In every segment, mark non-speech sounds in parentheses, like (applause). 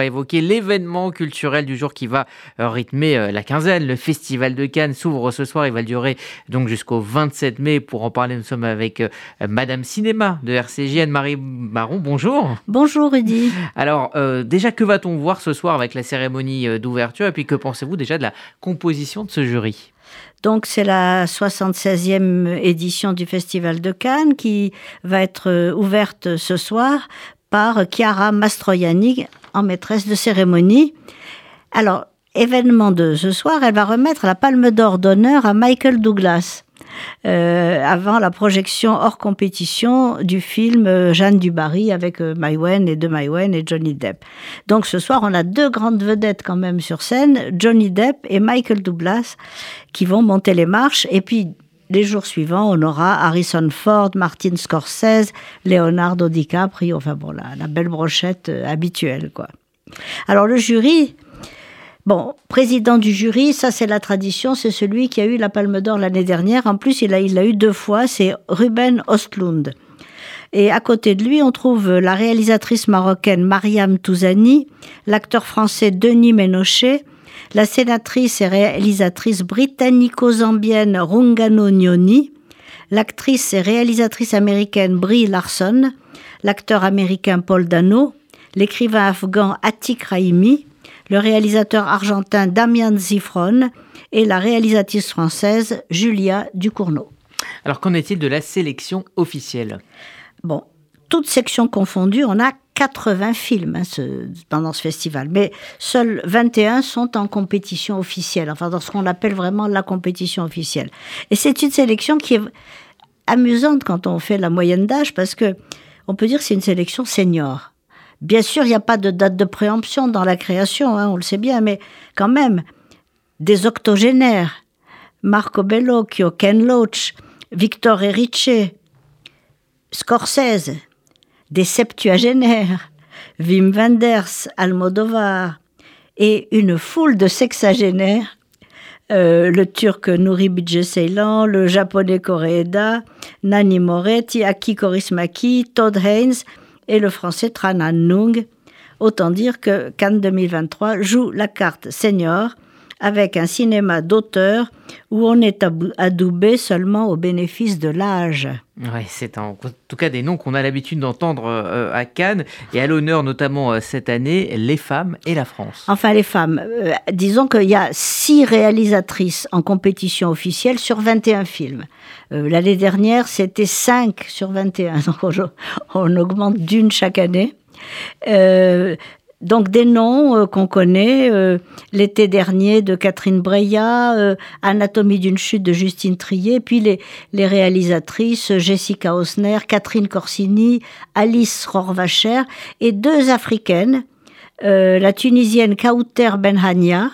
va évoquer l'événement culturel du jour qui va euh, rythmer euh, la quinzaine. Le Festival de Cannes s'ouvre ce soir. Il va durer donc jusqu'au 27 mai. Pour en parler, nous sommes avec Madame Cinéma de RCJ, Anne-Marie Baron. Bonjour. Bonjour, Rudy. Alors, déjà, que va-t-on voir ce soir avec la cérémonie d'ouverture Et puis, que pensez-vous déjà de la composition de ce jury? Donc c'est la 76e édition du Festival de Cannes qui va être euh, ouverte ce soir par Chiara Mastroianni en maîtresse de cérémonie. Alors, événement de ce soir, elle va remettre la Palme d'Or d'honneur à Michael Douglas. Euh, avant la projection hors compétition du film euh, Jeanne du Barry avec euh, Maïwen et de Maïwen et Johnny Depp. Donc ce soir, on a deux grandes vedettes quand même sur scène, Johnny Depp et Michael Douglas, qui vont monter les marches. Et puis les jours suivants, on aura Harrison Ford, Martin Scorsese, Leonardo DiCaprio, enfin bon, la, la belle brochette habituelle, quoi. Alors le jury, Bon, président du jury, ça c'est la tradition, c'est celui qui a eu la Palme d'Or l'année dernière. En plus, il l'a il eu deux fois, c'est Ruben Ostlund. Et à côté de lui, on trouve la réalisatrice marocaine Mariam Touzani, l'acteur français Denis Ménochet, la sénatrice et réalisatrice britannico-zambienne Rungano Nyoni, l'actrice et réalisatrice américaine Brie Larson, l'acteur américain Paul Dano, l'écrivain afghan Atik Raimi, le réalisateur argentin Damien Zifron et la réalisatrice française Julia Ducournau. Alors qu'en est-il de la sélection officielle? Bon, toutes sections confondues, on a 80 films hein, pendant ce festival, mais seuls 21 sont en compétition officielle, enfin dans ce qu'on appelle vraiment la compétition officielle. Et c'est une sélection qui est amusante quand on fait la moyenne d'âge parce que on peut dire que c'est une sélection senior. Bien sûr, il n'y a pas de date de préemption dans la création, hein, on le sait bien, mais quand même, des octogénaires, Marco Bellocchio, Ken Loach, Victor Erice, Scorsese, des septuagénaires, Wim Wenders, Almodovar, et une foule de sexagénaires, euh, le turc Nouri Ceylan, le japonais Koreeda, Nani Moretti, Aki Korismaki, Todd Haynes, et le français Tran Nung. Autant dire que Cannes 2023 joue la carte senior avec un cinéma d'auteur où on est adoubé seulement au bénéfice de l'âge. Oui, c'est en tout cas des noms qu'on a l'habitude d'entendre euh, à Cannes et à l'honneur notamment euh, cette année, les femmes et la France. Enfin, les femmes. Euh, disons qu'il y a six réalisatrices en compétition officielle sur 21 films. L'année dernière, c'était 5 sur 21. (laughs) Donc on, on augmente d'une chaque année. Donc des noms euh, qu'on connaît, euh, l'été dernier de Catherine Breillat, euh, Anatomie d'une chute de Justine Trier, puis les, les réalisatrices Jessica Osner, Catherine Corsini, Alice Rorvacher et deux africaines, la tunisienne Kauter Benhania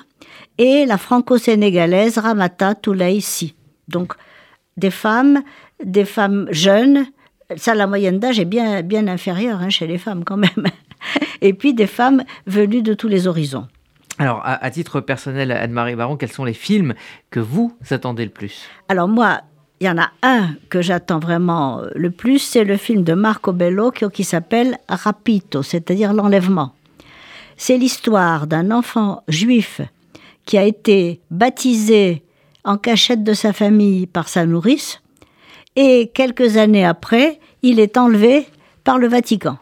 et la franco-sénégalaise Ramata Touleissi. Donc des femmes, des femmes jeunes, ça la moyenne d'âge est bien, bien inférieure hein, chez les femmes quand même et puis des femmes venues de tous les horizons. Alors, à, titre personnel, Anne-Marie Baron, quels sont les films que vous attendez le plus? Alors moi, il y en a un que j'attends vraiment le plus, c'est le film de Marco Bello qui, s'appelle Rapito, c'est-à-dire l'enlèvement. C'est l'histoire d'un enfant juif qui a été baptisé en cachette de sa famille par sa nourrice, et quelques années après, il est enlevé par le Vatican.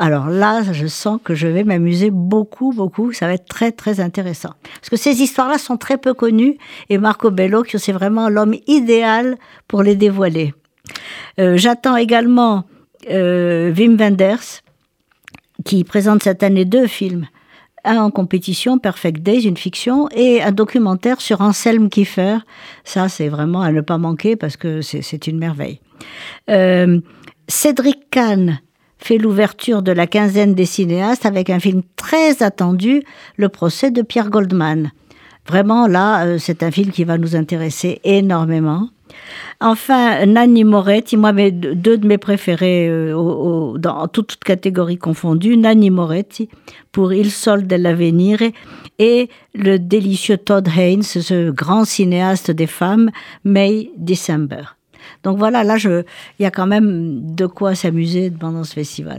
Alors là, je sens que je vais m'amuser beaucoup, beaucoup. Ça va être très, très intéressant. Parce que ces histoires-là sont très peu connues et Marco Bellocchio, c'est vraiment l'homme idéal pour les dévoiler. Euh, j'attends également euh, Wim Wenders, qui présente cette année deux films. Un en compétition, Perfect Days, une fiction, et un documentaire sur Anselm Kiefer. Ça, c'est vraiment à ne pas manquer parce que c'est une merveille. Euh, Cédric Kahn, fait l'ouverture de la quinzaine des cinéastes avec un film très attendu, Le procès de Pierre Goldman. Vraiment, là, euh, c'est un film qui va nous intéresser énormément. Enfin, Nanni Moretti, moi, deux de mes préférés euh, dans toutes catégories confondues, Nanni Moretti pour Il Sol dell'Avenire et le délicieux Todd Haynes, ce grand cinéaste des femmes, May December. Donc voilà, là, il y a quand même de quoi s'amuser pendant ce festival.